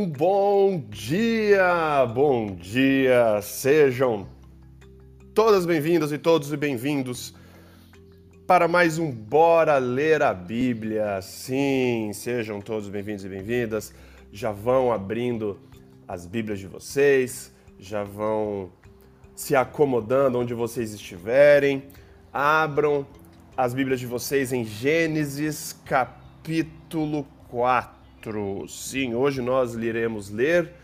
Um bom dia, bom dia, sejam todas bem-vindas e todos bem-vindos para mais um Bora Ler a Bíblia. Sim, sejam todos bem-vindos e bem-vindas. Já vão abrindo as Bíblias de vocês, já vão se acomodando onde vocês estiverem. Abram as Bíblias de vocês em Gênesis capítulo 4. Sim, hoje nós iremos ler,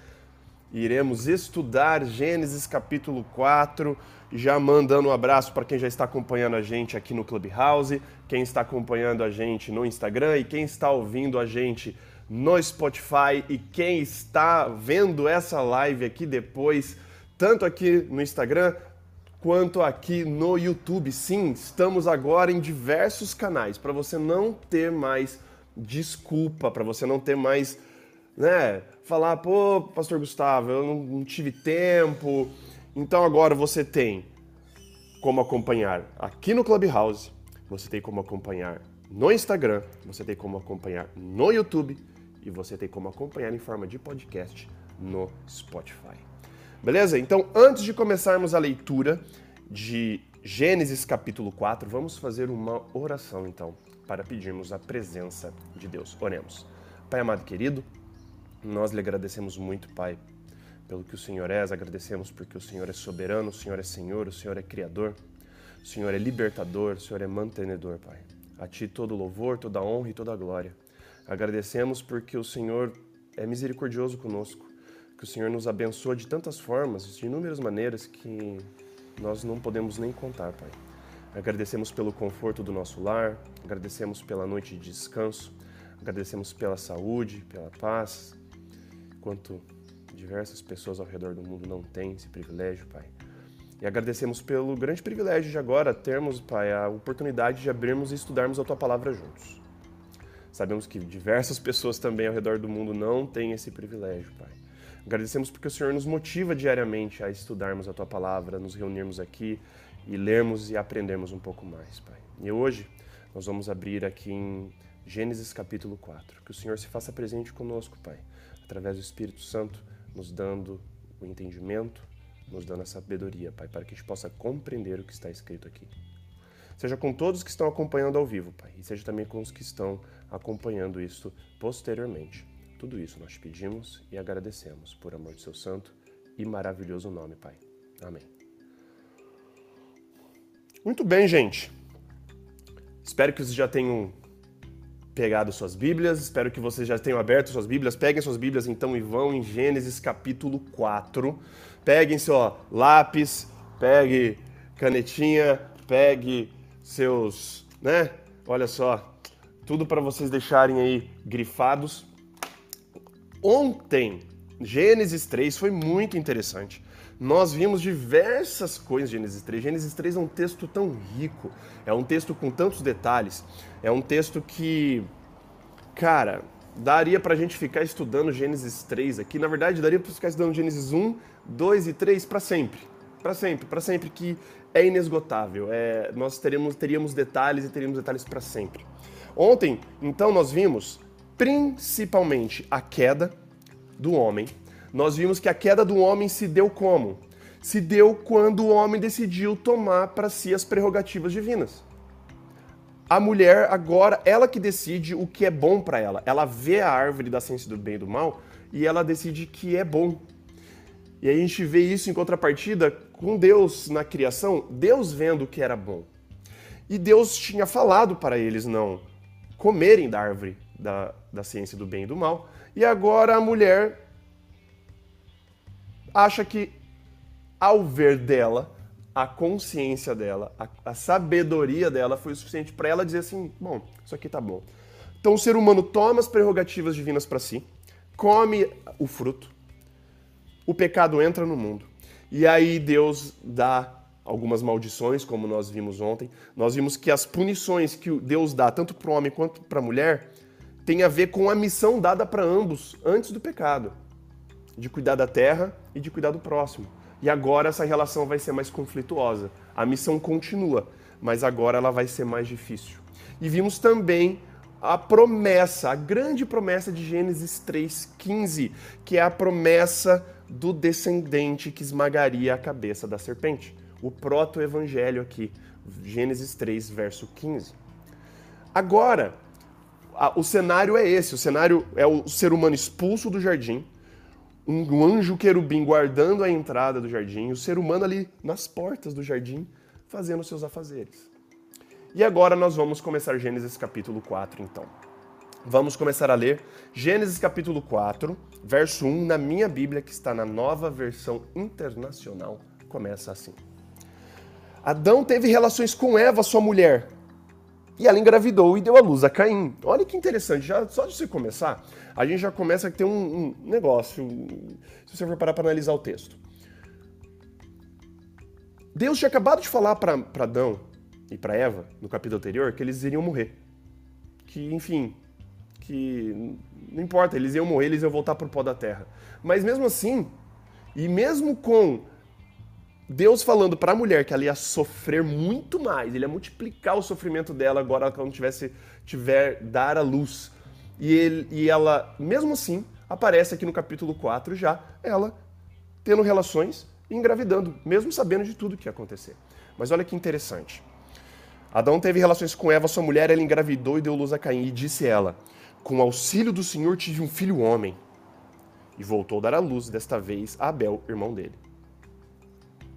iremos estudar Gênesis capítulo 4, já mandando um abraço para quem já está acompanhando a gente aqui no Clubhouse, quem está acompanhando a gente no Instagram e quem está ouvindo a gente no Spotify e quem está vendo essa live aqui depois, tanto aqui no Instagram quanto aqui no YouTube. Sim, estamos agora em diversos canais. Para você não ter mais desculpa para você não ter mais, né, falar, pô, pastor Gustavo, eu não, não tive tempo. Então agora você tem como acompanhar aqui no Clubhouse, você tem como acompanhar no Instagram, você tem como acompanhar no YouTube e você tem como acompanhar em forma de podcast no Spotify. Beleza? Então, antes de começarmos a leitura de Gênesis capítulo 4, vamos fazer uma oração então para pedirmos a presença de Deus. Oremos. Pai amado querido, nós lhe agradecemos muito, Pai, pelo que o Senhor és, agradecemos porque o Senhor é soberano, o Senhor é Senhor, o Senhor é Criador, o Senhor é libertador, o Senhor é mantenedor, Pai. A Ti todo louvor, toda honra e toda glória. Agradecemos porque o Senhor é misericordioso conosco, que o Senhor nos abençoa de tantas formas, de inúmeras maneiras que nós não podemos nem contar, Pai. Agradecemos pelo conforto do nosso lar, agradecemos pela noite de descanso, agradecemos pela saúde, pela paz, enquanto diversas pessoas ao redor do mundo não têm esse privilégio, Pai. E agradecemos pelo grande privilégio de agora termos, Pai, a oportunidade de abrirmos e estudarmos a Tua palavra juntos. Sabemos que diversas pessoas também ao redor do mundo não têm esse privilégio, Pai. Agradecemos porque o Senhor nos motiva diariamente a estudarmos a Tua palavra, nos reunirmos aqui e lermos e aprendermos um pouco mais, Pai. E hoje nós vamos abrir aqui em Gênesis capítulo 4. Que o Senhor se faça presente conosco, Pai, através do Espírito Santo, nos dando o entendimento, nos dando a sabedoria, Pai, para que a gente possa compreender o que está escrito aqui. Seja com todos que estão acompanhando ao vivo, Pai, e seja também com os que estão acompanhando isso posteriormente. Tudo isso nós pedimos e agradecemos por amor de seu santo e maravilhoso nome, Pai. Amém. Muito bem, gente. Espero que vocês já tenham pegado suas Bíblias, espero que vocês já tenham aberto suas Bíblias. Peguem suas Bíblias então e vão em Gênesis capítulo 4. Peguem seu lápis, pegue canetinha, pegue seus, né? Olha só, tudo para vocês deixarem aí grifados. Ontem, Gênesis 3 foi muito interessante nós vimos diversas coisas em Gênesis 3. Gênesis 3 é um texto tão rico, é um texto com tantos detalhes, é um texto que, cara, daria pra gente ficar estudando Gênesis 3 aqui. Na verdade, daria pra ficar estudando Gênesis 1, 2 e 3 para sempre. Para sempre, para sempre, que é inesgotável. É, nós teremos, teríamos detalhes e teríamos detalhes para sempre. Ontem, então, nós vimos principalmente a queda do homem nós vimos que a queda do homem se deu como? Se deu quando o homem decidiu tomar para si as prerrogativas divinas. A mulher agora, ela que decide o que é bom para ela. Ela vê a árvore da ciência do bem e do mal e ela decide que é bom. E a gente vê isso em contrapartida com Deus na criação, Deus vendo que era bom. E Deus tinha falado para eles não comerem da árvore da, da ciência do bem e do mal. E agora a mulher acha que ao ver dela, a consciência dela, a, a sabedoria dela foi o suficiente para ela dizer assim: bom, isso aqui tá bom. Então o ser humano toma as prerrogativas divinas para si, come o fruto, o pecado entra no mundo. E aí Deus dá algumas maldições, como nós vimos ontem. Nós vimos que as punições que Deus dá, tanto para o homem quanto para a mulher, tem a ver com a missão dada para ambos antes do pecado de cuidar da terra e de cuidar do próximo. E agora essa relação vai ser mais conflituosa. A missão continua, mas agora ela vai ser mais difícil. E vimos também a promessa, a grande promessa de Gênesis 3,15, que é a promessa do descendente que esmagaria a cabeça da serpente. O proto-evangelho aqui, Gênesis 3, verso 15. Agora, o cenário é esse: o cenário é o ser humano expulso do jardim, um anjo querubim guardando a entrada do jardim, o ser humano ali nas portas do jardim, fazendo seus afazeres. E agora nós vamos começar Gênesis capítulo 4, então. Vamos começar a ler Gênesis capítulo 4, verso 1, na minha Bíblia, que está na nova versão internacional. Começa assim. Adão teve relações com Eva, sua mulher, e ela engravidou e deu à luz a Caim. Olha que interessante, já, só de você começar, a gente já começa a ter um, um negócio, se você for parar para analisar o texto. Deus tinha acabado de falar para Adão e para Eva, no capítulo anterior, que eles iriam morrer. Que, enfim, que não importa, eles iam morrer, eles iam voltar para o pó da terra. Mas mesmo assim, e mesmo com Deus falando para a mulher que ela ia sofrer muito mais, ele ia multiplicar o sofrimento dela agora quando tivesse tiver dar a luz. E, ele, e ela, mesmo assim, aparece aqui no capítulo 4 já, ela tendo relações e engravidando, mesmo sabendo de tudo que ia acontecer. Mas olha que interessante. Adão teve relações com Eva, sua mulher, ela engravidou e deu luz a Caim, e disse ela: Com auxílio do Senhor tive um filho homem. E voltou a dar a luz, desta vez, a Abel, irmão dele.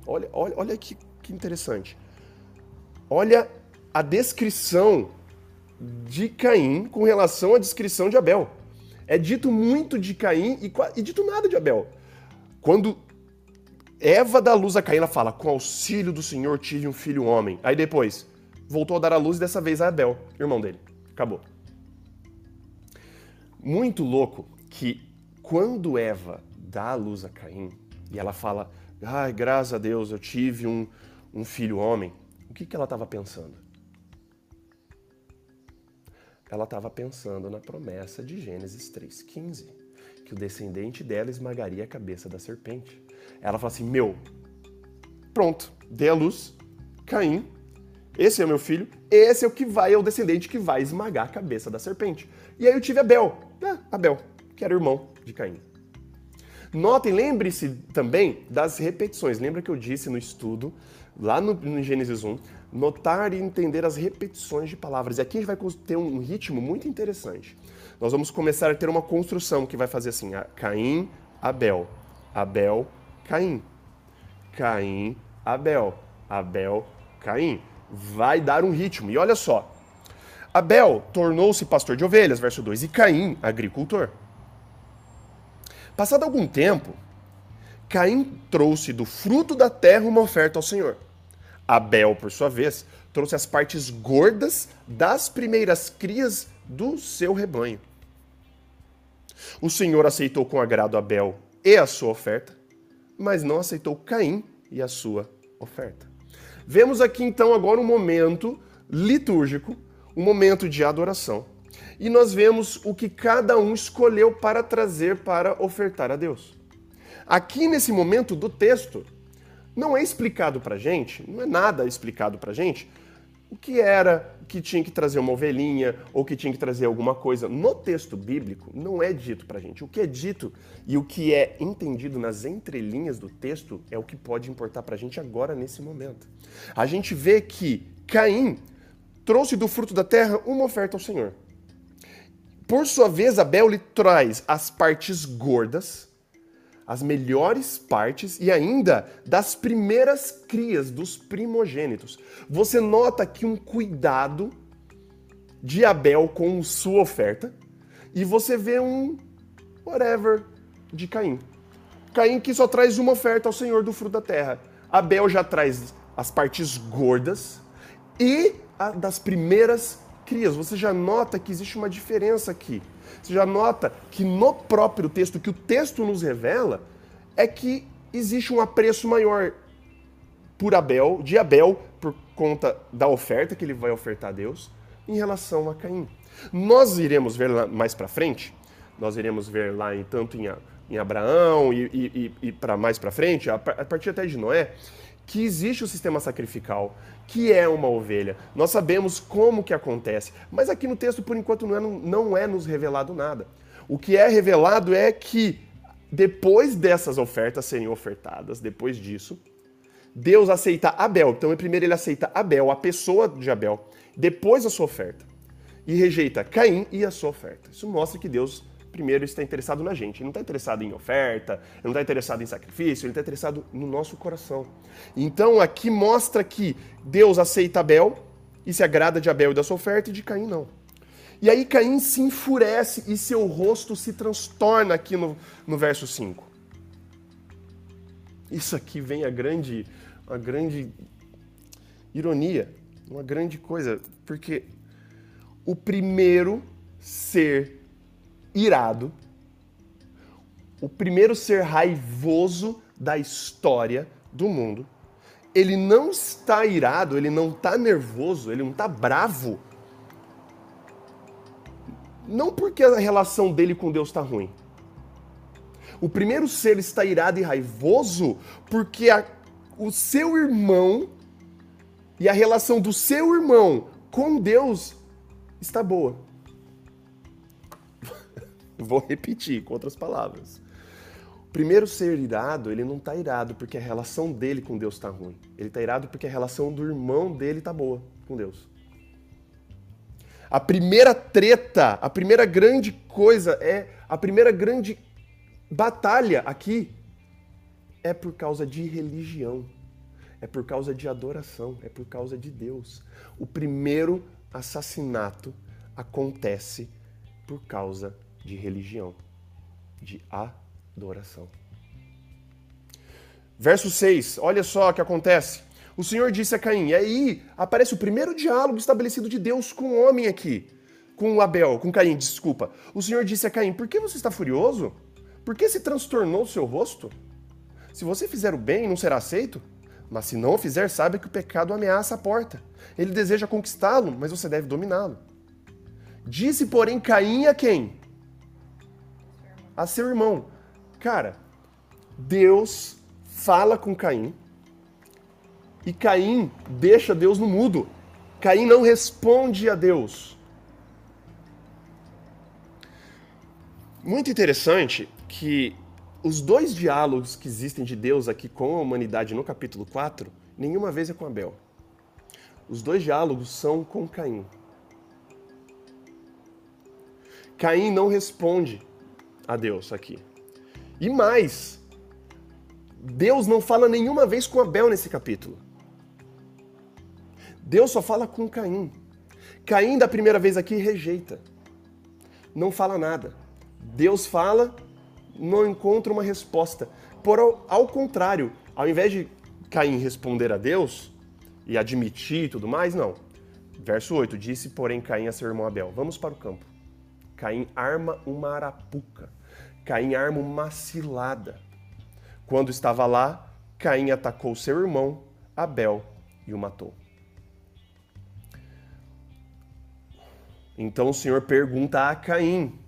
Olha, olha, olha que, que interessante. Olha a descrição de Caim com relação à descrição de Abel. É dito muito de Caim e, e dito nada de Abel. Quando Eva dá luz a Caim, ela fala: Com auxílio do Senhor tive um filho homem. Aí depois, voltou a dar a luz dessa vez a Abel, irmão dele. Acabou. Muito louco que quando Eva dá a luz a Caim e ela fala: Ai, graças a Deus, eu tive um, um filho homem. O que, que ela estava pensando? Ela estava pensando na promessa de Gênesis 3,15, que o descendente dela esmagaria a cabeça da serpente. Ela fala assim: Meu, pronto, dê a luz, Caim, esse é meu filho, esse é o que vai, é o descendente que vai esmagar a cabeça da serpente. E aí eu tive Abel, ah, Abel, que era irmão de Caim. Notem, lembre-se também das repetições. Lembra que eu disse no estudo, lá no, no, Gênesis 1, notar e entender as repetições de palavras. E aqui a gente vai ter um ritmo muito interessante. Nós vamos começar a ter uma construção que vai fazer assim: Caim, Abel, Abel, Caim, Caim, Abel, Abel, Caim. Vai dar um ritmo. E olha só. Abel tornou-se pastor de ovelhas, verso 2, e Caim, agricultor. Passado algum tempo, Caim trouxe do fruto da terra uma oferta ao Senhor. Abel, por sua vez, trouxe as partes gordas das primeiras crias do seu rebanho. O Senhor aceitou com agrado Abel e a sua oferta, mas não aceitou Caim e a sua oferta. Vemos aqui então agora um momento litúrgico, um momento de adoração e nós vemos o que cada um escolheu para trazer para ofertar a Deus. Aqui nesse momento do texto, não é explicado para gente, não é nada explicado para gente, o que era que tinha que trazer uma ovelhinha ou que tinha que trazer alguma coisa. No texto bíblico, não é dito para gente. O que é dito e o que é entendido nas entrelinhas do texto é o que pode importar para gente agora, nesse momento. A gente vê que Caim trouxe do fruto da terra uma oferta ao Senhor. Por sua vez, Abel lhe traz as partes gordas, as melhores partes e ainda das primeiras crias, dos primogênitos. Você nota aqui um cuidado de Abel com sua oferta e você vê um whatever de Caim. Caim que só traz uma oferta ao Senhor do fruto da terra. Abel já traz as partes gordas e das primeiras crias, você já nota que existe uma diferença aqui. Você já nota que no próprio texto, que o texto nos revela, é que existe um apreço maior por Abel, de Abel, por conta da oferta que ele vai ofertar a Deus, em relação a Caim. Nós iremos ver lá mais para frente, nós iremos ver lá em, tanto em, em Abraão e, e, e para mais para frente, a partir até de Noé, que existe o sistema sacrificial, que é uma ovelha. Nós sabemos como que acontece, mas aqui no texto, por enquanto, não é, não é nos revelado nada. O que é revelado é que depois dessas ofertas serem ofertadas, depois disso, Deus aceita Abel. Então, primeiro ele aceita Abel, a pessoa de Abel, depois a sua oferta. E rejeita Caim e a sua oferta. Isso mostra que Deus primeiro está interessado na gente. Ele não está interessado em oferta, ele não está interessado em sacrifício, ele está interessado no nosso coração. Então aqui mostra que Deus aceita Abel e se agrada de Abel e da sua oferta e de Caim não. E aí Caim se enfurece e seu rosto se transtorna aqui no, no verso 5. Isso aqui vem a grande, a grande ironia, uma grande coisa, porque o primeiro ser irado, o primeiro ser raivoso da história do mundo, ele não está irado, ele não está nervoso, ele não está bravo não porque a relação dele com Deus está ruim. O primeiro ser está irado e raivoso porque a, o seu irmão e a relação do seu irmão com Deus está boa. Vou repetir com outras palavras. O primeiro ser irado, ele não está irado porque a relação dele com Deus está ruim. Ele está irado porque a relação do irmão dele está boa com Deus. A primeira treta, a primeira grande coisa é a primeira grande batalha aqui é por causa de religião, é por causa de adoração, é por causa de Deus. O primeiro assassinato acontece por causa de religião, de adoração. Verso 6, olha só o que acontece. O Senhor disse a Caim, e aí aparece o primeiro diálogo estabelecido de Deus com o homem aqui, com Abel, com Caim, desculpa. O Senhor disse a Caim, por que você está furioso? Por que se transtornou o seu rosto? Se você fizer o bem, não será aceito? Mas se não fizer, saiba que o pecado ameaça a porta. Ele deseja conquistá-lo, mas você deve dominá-lo. Disse, porém, Caim a quem? A seu irmão. Cara, Deus fala com Caim e Caim deixa Deus no mudo. Caim não responde a Deus. Muito interessante que os dois diálogos que existem de Deus aqui com a humanidade no capítulo 4, nenhuma vez é com Abel. Os dois diálogos são com Caim. Caim não responde a Deus aqui. E mais, Deus não fala nenhuma vez com Abel nesse capítulo. Deus só fala com Caim. Caim, da primeira vez aqui, rejeita. Não fala nada. Deus fala, não encontra uma resposta. Por ao, ao contrário, ao invés de Caim responder a Deus e admitir e tudo mais, não. Verso 8: Disse, porém, Caim a seu irmão Abel: Vamos para o campo. Caim arma uma arapuca. Caim arma uma cilada. Quando estava lá, Caim atacou seu irmão Abel e o matou. Então o Senhor pergunta a Caim: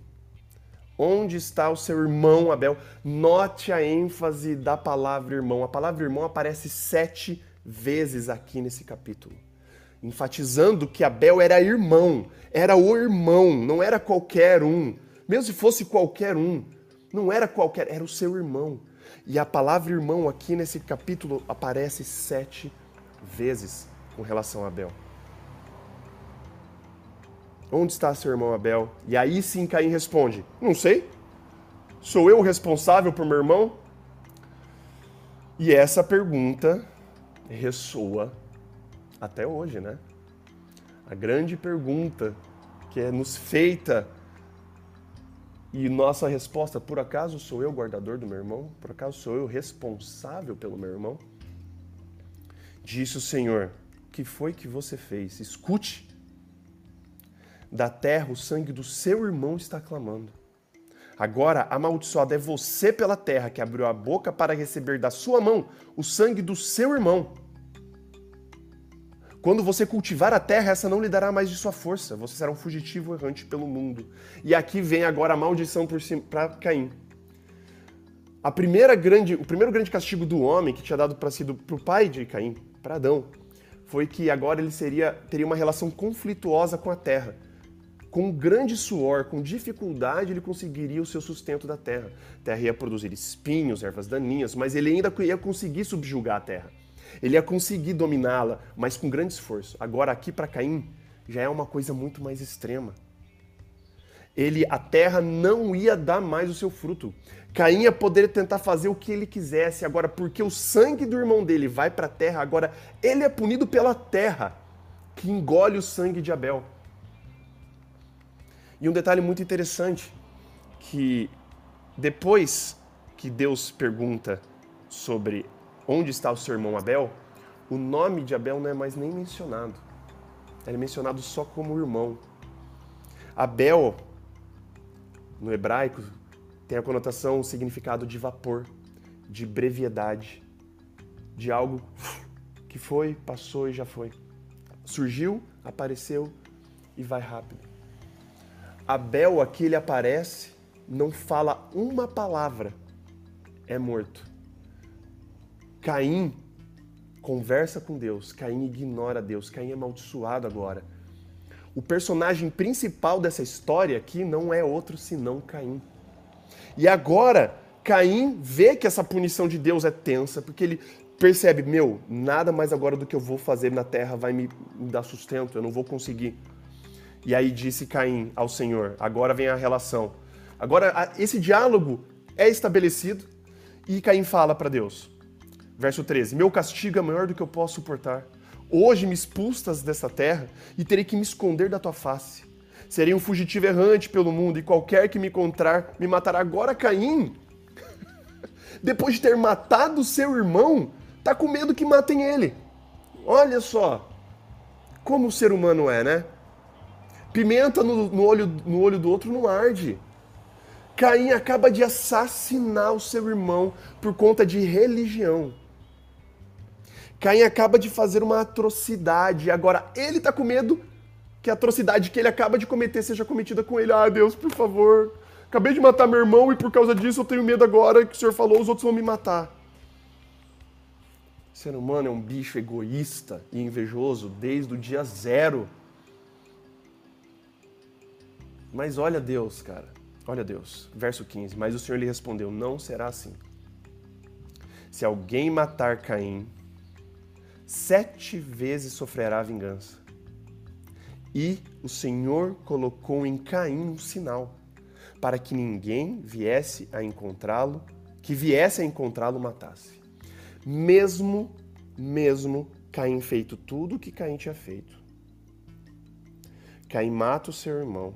Onde está o seu irmão Abel? Note a ênfase da palavra irmão. A palavra irmão aparece sete vezes aqui nesse capítulo, enfatizando que Abel era irmão, era o irmão, não era qualquer um. Mesmo se fosse qualquer um, não era qualquer, era o seu irmão. E a palavra irmão aqui nesse capítulo aparece sete vezes com relação a Abel. Onde está seu irmão Abel? E aí sim Caim responde: Não sei. Sou eu o responsável por meu irmão? E essa pergunta ressoa até hoje, né? A grande pergunta que é nos feita e nossa resposta, por acaso sou eu guardador do meu irmão? Por acaso sou eu responsável pelo meu irmão? Disse o Senhor: Que foi que você fez? Escute da terra o sangue do seu irmão está clamando. Agora, amaldiçoado é você pela terra que abriu a boca para receber da sua mão o sangue do seu irmão. Quando você cultivar a terra, essa não lhe dará mais de sua força. Você será um fugitivo errante pelo mundo. E aqui vem agora a maldição para Caim. a primeira grande, o primeiro grande castigo do homem que tinha dado para para o pai de Caim, para Adão, foi que agora ele seria teria uma relação conflituosa com a terra. Com grande suor, com dificuldade, ele conseguiria o seu sustento da terra. A terra ia produzir espinhos, ervas daninhas, mas ele ainda ia conseguir subjugar a terra. Ele ia conseguir dominá-la, mas com grande esforço. Agora aqui para Caim já é uma coisa muito mais extrema. Ele a terra não ia dar mais o seu fruto. Caim ia poder tentar fazer o que ele quisesse, agora porque o sangue do irmão dele vai para a terra, agora ele é punido pela terra que engole o sangue de Abel. E um detalhe muito interessante, que depois que Deus pergunta sobre onde está o seu irmão Abel, o nome de Abel não é mais nem mencionado. Ele é mencionado só como irmão. Abel, no hebraico, tem a conotação, o significado de vapor, de brevidade, de algo que foi, passou e já foi. Surgiu, apareceu e vai rápido. Abel aqui ele aparece, não fala uma palavra, é morto. Caim conversa com Deus, Caim ignora Deus, Caim é amaldiçoado agora. O personagem principal dessa história aqui não é outro senão Caim. E agora, Caim vê que essa punição de Deus é tensa, porque ele percebe: meu, nada mais agora do que eu vou fazer na terra vai me dar sustento, eu não vou conseguir. E aí disse Caim ao Senhor. Agora vem a relação. Agora esse diálogo é estabelecido e Caim fala para Deus. Verso 13: Meu castigo é maior do que eu posso suportar. Hoje me expulsas dessa terra e terei que me esconder da tua face. Serei um fugitivo errante pelo mundo e qualquer que me encontrar me matará. Agora Caim, depois de ter matado seu irmão, tá com medo que matem ele. Olha só como o ser humano é, né? Pimenta no, no, olho, no olho do outro não arde. Caim acaba de assassinar o seu irmão por conta de religião. Caim acaba de fazer uma atrocidade. Agora ele está com medo que a atrocidade que ele acaba de cometer seja cometida com ele. Ah, Deus, por favor. Acabei de matar meu irmão e por causa disso eu tenho medo agora que o Senhor falou, os outros vão me matar. O ser humano é um bicho egoísta e invejoso desde o dia zero. Mas olha Deus, cara. Olha Deus. Verso 15. Mas o Senhor lhe respondeu: Não será assim. Se alguém matar Caim, sete vezes sofrerá vingança. E o Senhor colocou em Caim um sinal, para que ninguém viesse a encontrá-lo, que viesse a encontrá-lo matasse. Mesmo, mesmo Caim feito tudo o que Caim tinha feito. Caim mata o seu irmão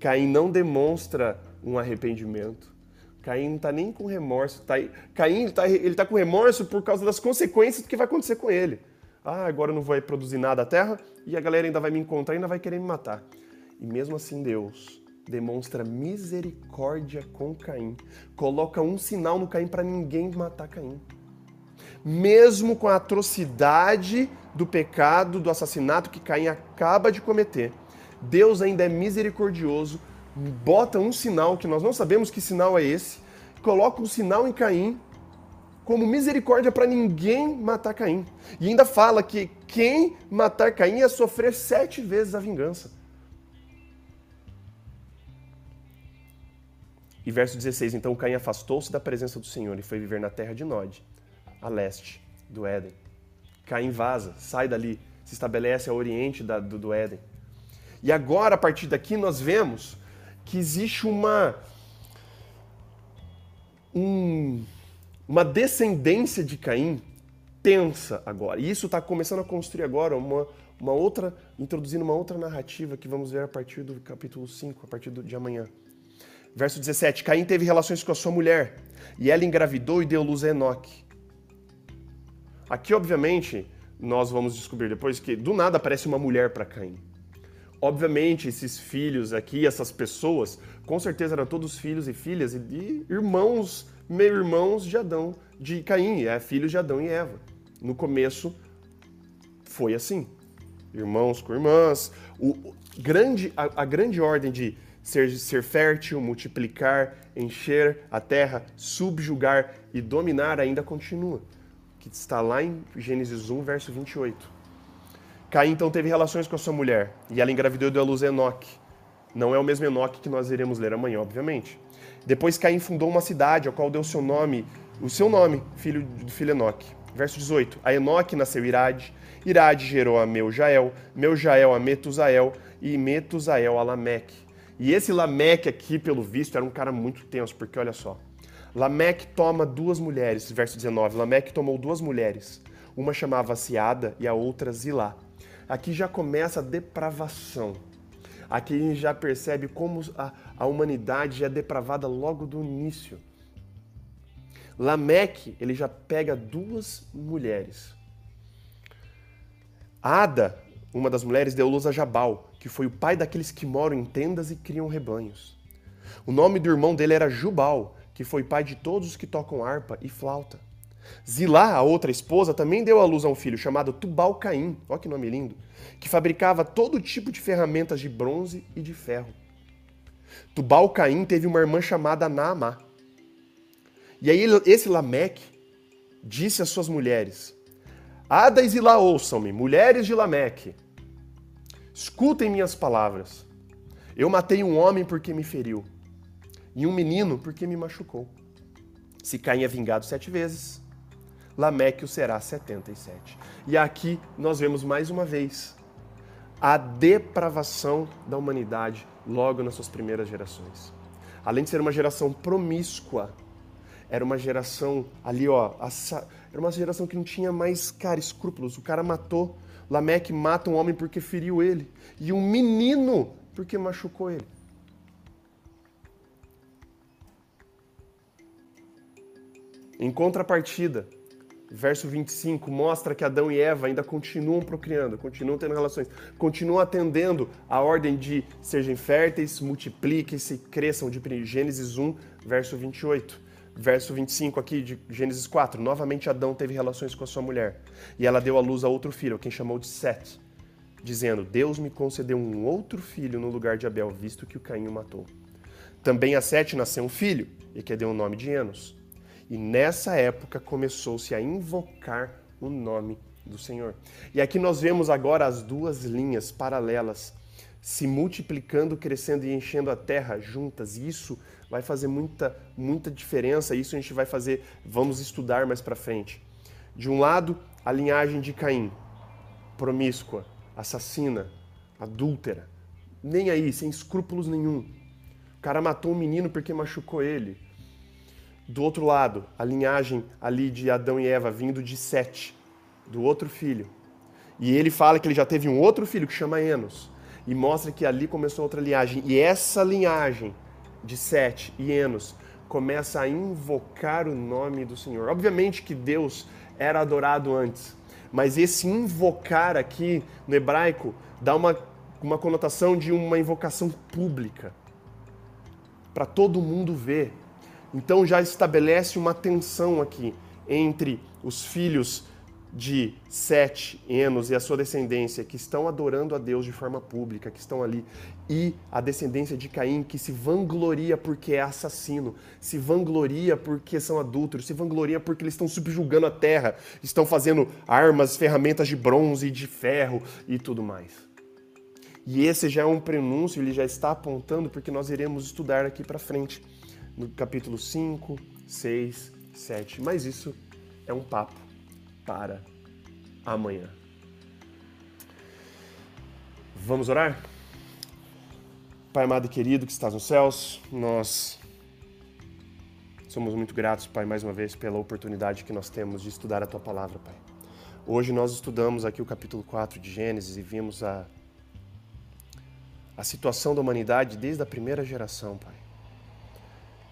Caim não demonstra um arrependimento. Caim não está nem com remorso. Tá, Caim está ele tá com remorso por causa das consequências do que vai acontecer com ele. Ah, agora eu não vou produzir nada à terra e a galera ainda vai me encontrar e ainda vai querer me matar. E mesmo assim, Deus demonstra misericórdia com Caim. Coloca um sinal no Caim para ninguém matar Caim. Mesmo com a atrocidade do pecado, do assassinato que Caim acaba de cometer, Deus ainda é misericordioso, bota um sinal que nós não sabemos que sinal é esse, coloca um sinal em Caim como misericórdia para ninguém matar Caim. E ainda fala que quem matar Caim ia sofrer sete vezes a vingança. E verso 16: Então Caim afastou-se da presença do Senhor e foi viver na terra de Nod, a leste do Éden. Caim vaza, sai dali, se estabelece ao oriente da, do, do Éden. E agora, a partir daqui, nós vemos que existe uma. Um, uma descendência de Caim tensa agora. E isso está começando a construir agora uma, uma outra, introduzindo uma outra narrativa que vamos ver a partir do capítulo 5, a partir de amanhã. Verso 17: Caim teve relações com a sua mulher, e ela engravidou e deu luz a Enoque. Aqui, obviamente, nós vamos descobrir depois que do nada aparece uma mulher para Caim. Obviamente, esses filhos aqui, essas pessoas, com certeza eram todos filhos e filhas de irmãos, meio-irmãos de Adão, de Caim, é filhos de Adão e Eva. No começo foi assim. Irmãos com irmãs. O, grande, a, a grande ordem de ser, ser fértil, multiplicar, encher a terra, subjugar e dominar ainda continua, que está lá em Gênesis 1, verso 28. Caim então teve relações com a sua mulher e ela engravidou e deu à luz Enoque. Não é o mesmo Enoque que nós iremos ler amanhã, obviamente. Depois Caim fundou uma cidade, ao qual deu seu nome, o seu nome, filho do filho Enoque. Verso 18. A Enoque nasceu Irade, Irade gerou a Meujael, Meujael a Metusael e Metusael a Lameque. E esse Lameque aqui, pelo visto, era um cara muito tenso, porque olha só. Lameque toma duas mulheres, verso 19. Lameque tomou duas mulheres. Uma chamava-se Ada e a outra Zilá. Aqui já começa a depravação. Aqui a gente já percebe como a, a humanidade é depravada logo do início. Lameque, ele já pega duas mulheres. Ada, uma das mulheres, deu luz a Jabal, que foi o pai daqueles que moram em tendas e criam rebanhos. O nome do irmão dele era Jubal, que foi pai de todos os que tocam harpa e flauta. Zilá, a outra esposa, também deu à luz a um filho chamado Tubal-Caim, olha que nome lindo, que fabricava todo tipo de ferramentas de bronze e de ferro. Tubal-Caim teve uma irmã chamada Naamá. E aí esse Lameque disse às suas mulheres, Ada e Zilá, ouçam-me, mulheres de Lameque, escutem minhas palavras. Eu matei um homem porque me feriu, e um menino porque me machucou. Se Caim é vingado sete vezes, Lameque o será 77. E aqui nós vemos mais uma vez a depravação da humanidade logo nas suas primeiras gerações. Além de ser uma geração promíscua, era uma geração ali, ó, era uma geração que não tinha mais, cara, escrúpulos. O cara matou, Lameque mata um homem porque feriu ele, e um menino porque machucou ele. Em contrapartida, verso 25 mostra que Adão e Eva ainda continuam procriando, continuam tendo relações, continuam atendendo a ordem de sejam férteis, multipliquem-se, cresçam, de Gênesis 1, verso 28. Verso 25 aqui de Gênesis 4. Novamente Adão teve relações com a sua mulher. E ela deu à luz a outro filho, quem chamou de Sete, dizendo: Deus me concedeu um outro filho no lugar de Abel, visto que o Caim o matou. Também a Sete nasceu um filho, e que deu o nome de Enos. E nessa época começou-se a invocar o nome do Senhor. E aqui nós vemos agora as duas linhas paralelas se multiplicando, crescendo e enchendo a terra juntas. E isso vai fazer muita, muita diferença. Isso a gente vai fazer, vamos estudar mais para frente. De um lado, a linhagem de Caim, promíscua, assassina, adúltera, nem aí, sem escrúpulos nenhum. O cara matou um menino porque machucou ele. Do outro lado, a linhagem ali de Adão e Eva vindo de Sete, do outro filho. E ele fala que ele já teve um outro filho que chama Enos. E mostra que ali começou outra linhagem. E essa linhagem de Sete e Enos começa a invocar o nome do Senhor. Obviamente que Deus era adorado antes, mas esse invocar aqui no hebraico dá uma, uma conotação de uma invocação pública para todo mundo ver. Então já estabelece uma tensão aqui entre os filhos de Sete, Enos e a sua descendência que estão adorando a Deus de forma pública, que estão ali, e a descendência de Caim que se vangloria porque é assassino, se vangloria porque são adúlteros, se vangloria porque eles estão subjugando a terra, estão fazendo armas, ferramentas de bronze e de ferro e tudo mais. E esse já é um prenúncio, ele já está apontando porque nós iremos estudar aqui para frente, no capítulo 5, 6, 7. Mas isso é um papo para amanhã. Vamos orar? Pai amado e querido que estás nos céus, nós somos muito gratos, Pai, mais uma vez pela oportunidade que nós temos de estudar a tua palavra, Pai. Hoje nós estudamos aqui o capítulo 4 de Gênesis e vimos a, a situação da humanidade desde a primeira geração, Pai.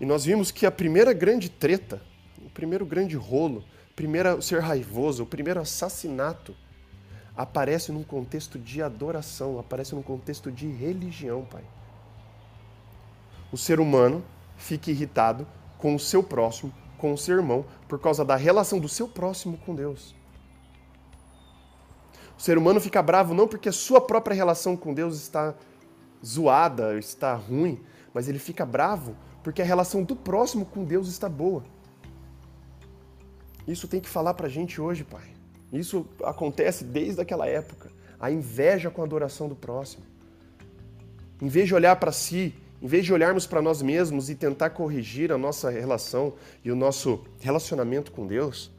E nós vimos que a primeira grande treta, o primeiro grande rolo, primeiro ser raivoso, o primeiro assassinato, aparece num contexto de adoração, aparece num contexto de religião, Pai. O ser humano fica irritado com o seu próximo, com o seu irmão, por causa da relação do seu próximo com Deus. O ser humano fica bravo não porque a sua própria relação com Deus está zoada, está ruim, mas ele fica bravo porque a relação do próximo com Deus está boa. Isso tem que falar pra gente hoje, Pai. Isso acontece desde aquela época. A inveja com a adoração do próximo. Em vez de olhar para si, em vez de olharmos para nós mesmos e tentar corrigir a nossa relação e o nosso relacionamento com Deus,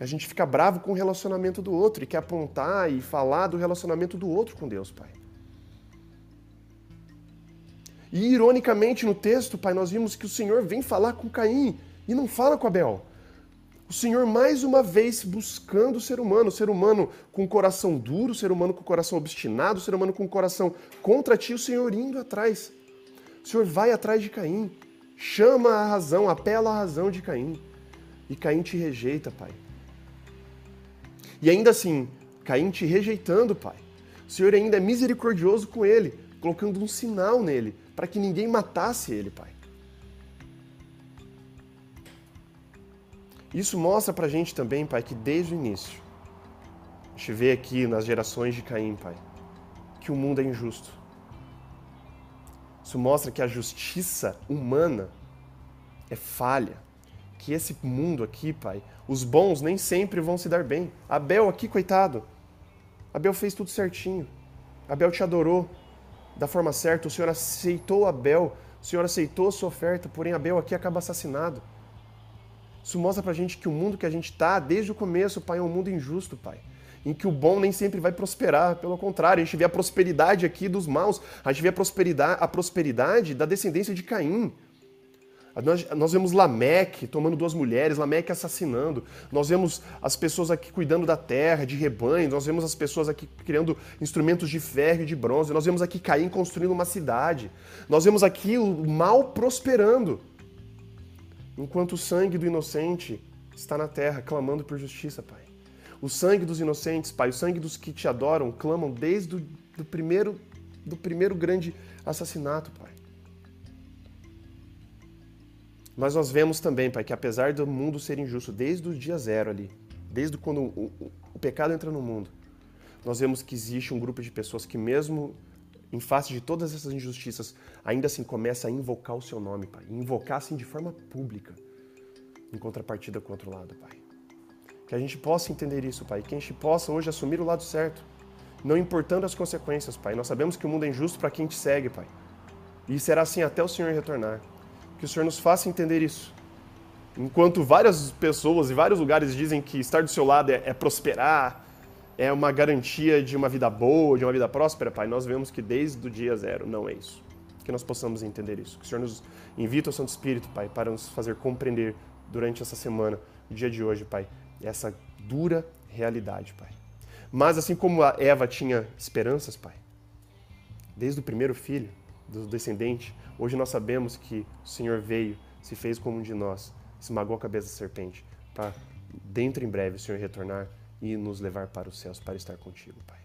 a gente fica bravo com o relacionamento do outro e quer apontar e falar do relacionamento do outro com Deus, Pai. E ironicamente no texto, Pai, nós vimos que o Senhor vem falar com Caim e não fala com Abel. O Senhor mais uma vez buscando o ser humano, o ser humano com coração duro, o ser humano com coração obstinado, o ser humano com coração contra ti, o Senhor indo atrás. O Senhor vai atrás de Caim, chama a razão, apela à razão de Caim. E Caim te rejeita, Pai. E ainda assim, Caim te rejeitando, Pai. O Senhor ainda é misericordioso com ele, colocando um sinal nele, para que ninguém matasse ele, Pai. Isso mostra pra gente também, Pai, que desde o início, a gente vê aqui nas gerações de Caim, Pai, que o mundo é injusto. Isso mostra que a justiça humana é falha. Que esse mundo aqui, Pai, os bons nem sempre vão se dar bem. Abel aqui, coitado. Abel fez tudo certinho. Abel te adorou da forma certa. O Senhor aceitou Abel. O Senhor aceitou a sua oferta, porém Abel aqui acaba assassinado. Isso mostra pra gente que o mundo que a gente tá, desde o começo, Pai, é um mundo injusto, Pai. Em que o bom nem sempre vai prosperar, pelo contrário, a gente vê a prosperidade aqui dos maus, a gente vê a prosperidade, a prosperidade da descendência de Caim. Nós, nós, vemos Lameque tomando duas mulheres, Lameque assassinando. Nós vemos as pessoas aqui cuidando da terra, de rebanhos. Nós vemos as pessoas aqui criando instrumentos de ferro e de bronze. Nós vemos aqui Caim construindo uma cidade. Nós vemos aqui o mal prosperando enquanto o sangue do inocente está na terra, clamando por justiça, Pai. O sangue dos inocentes, Pai, o sangue dos que te adoram, clamam desde o do primeiro, do primeiro grande assassinato, Pai. Mas nós vemos também, Pai, que apesar do mundo ser injusto desde o dia zero ali, desde quando o, o, o pecado entra no mundo, nós vemos que existe um grupo de pessoas que mesmo em face de todas essas injustiças, ainda assim começa a invocar o seu nome, Pai. invocar assim de forma pública, em contrapartida com o outro lado, Pai. Que a gente possa entender isso, Pai. Que a gente possa hoje assumir o lado certo, não importando as consequências, Pai. Nós sabemos que o mundo é injusto para quem te segue, Pai. E será assim até o Senhor retornar. Que o Senhor nos faça entender isso. Enquanto várias pessoas e vários lugares dizem que estar do seu lado é, é prosperar, é uma garantia de uma vida boa, de uma vida próspera, Pai, nós vemos que desde o dia zero não é isso. Que nós possamos entender isso. Que o Senhor nos invita ao Santo Espírito, Pai, para nos fazer compreender durante essa semana, o dia de hoje, Pai, essa dura realidade, Pai. Mas assim como a Eva tinha esperanças, Pai, desde o primeiro filho, do descendente, hoje nós sabemos que o Senhor veio, se fez como um de nós, esmagou a cabeça da serpente, para dentro em breve o Senhor retornar e nos levar para os céus para estar contigo, Pai.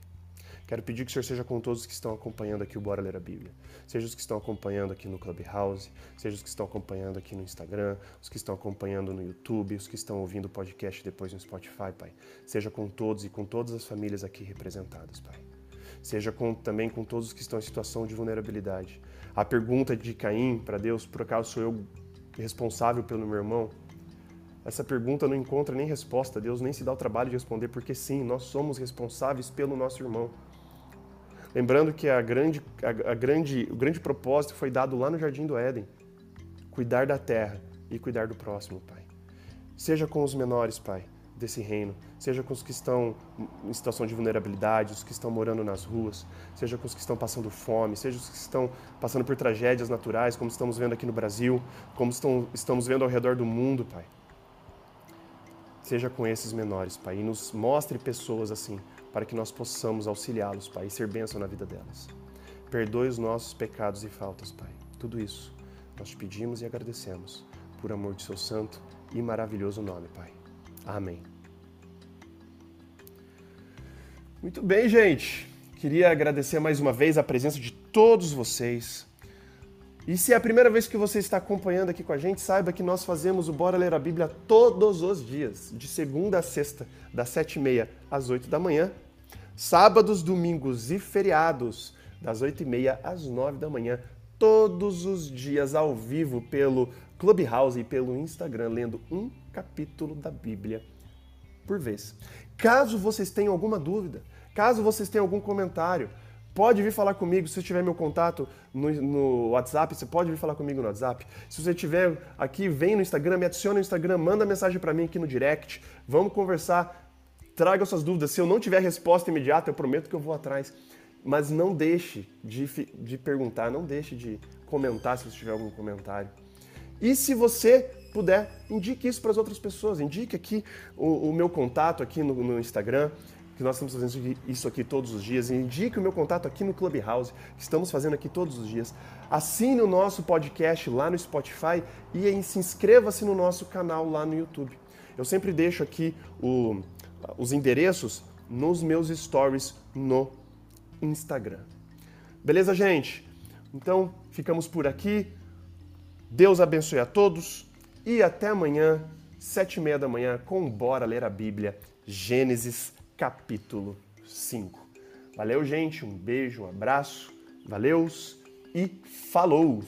Quero pedir que o Senhor seja com todos os que estão acompanhando aqui o Bora Ler a Bíblia. Seja os que estão acompanhando aqui no Clubhouse, seja os que estão acompanhando aqui no Instagram, os que estão acompanhando no YouTube, os que estão ouvindo o podcast depois no Spotify, Pai. Seja com todos e com todas as famílias aqui representadas, Pai. Seja com, também com todos os que estão em situação de vulnerabilidade. A pergunta de Caim para Deus, por acaso sou eu responsável pelo meu irmão? Essa pergunta não encontra nem resposta, Deus nem se dá o trabalho de responder, porque sim, nós somos responsáveis pelo nosso irmão. Lembrando que a grande, a, a grande, o grande propósito foi dado lá no Jardim do Éden: cuidar da terra e cuidar do próximo, Pai. Seja com os menores, Pai, desse reino, seja com os que estão em situação de vulnerabilidade, os que estão morando nas ruas, seja com os que estão passando fome, seja os que estão passando por tragédias naturais, como estamos vendo aqui no Brasil, como estão, estamos vendo ao redor do mundo, Pai seja com esses menores, Pai, e nos mostre pessoas assim, para que nós possamos auxiliá-los, Pai, e ser bênção na vida delas. Perdoe os nossos pecados e faltas, Pai. Tudo isso nós te pedimos e agradecemos, por amor de seu santo e maravilhoso nome, Pai. Amém. Muito bem, gente. Queria agradecer mais uma vez a presença de todos vocês. E se é a primeira vez que você está acompanhando aqui com a gente, saiba que nós fazemos o Bora Ler a Bíblia todos os dias, de segunda a sexta, das sete e meia às oito da manhã, sábados, domingos e feriados, das 8h30 às 9 da manhã, todos os dias ao vivo pelo Clubhouse e pelo Instagram, lendo um capítulo da Bíblia por vez. Caso vocês tenham alguma dúvida, caso vocês tenham algum comentário, pode vir falar comigo. Se tiver meu contato no, no, WhatsApp, você pode vir falar comigo no WhatsApp. Se você tiver aqui, vem no Instagram, me adiciona no Instagram, manda mensagem para mim aqui no direct. Vamos conversar. Traga suas dúvidas. Se eu não tiver resposta imediata, eu prometo que eu vou atrás. Mas não deixe de, de perguntar, não deixe de comentar se você tiver algum comentário. E se você puder, indique isso para as outras pessoas. Indique aqui o, o meu contato aqui no, no, Instagram, que nós estamos fazendo isso aqui todos os dias. Indique o meu contato aqui no Clubhouse, que estamos fazendo aqui todos os dias. Assine o nosso podcast lá no Spotify e se inscreva-se no nosso canal lá no YouTube. Eu sempre deixo aqui o, os endereços nos meus stories no Instagram. Beleza, gente? Então, ficamos por aqui. Deus abençoe a todos e até amanhã, sete e meia da manhã, com Bora Ler a Bíblia, Gênesis capítulo 5. Valeu, gente. Um beijo, um abraço. Valeus e falou!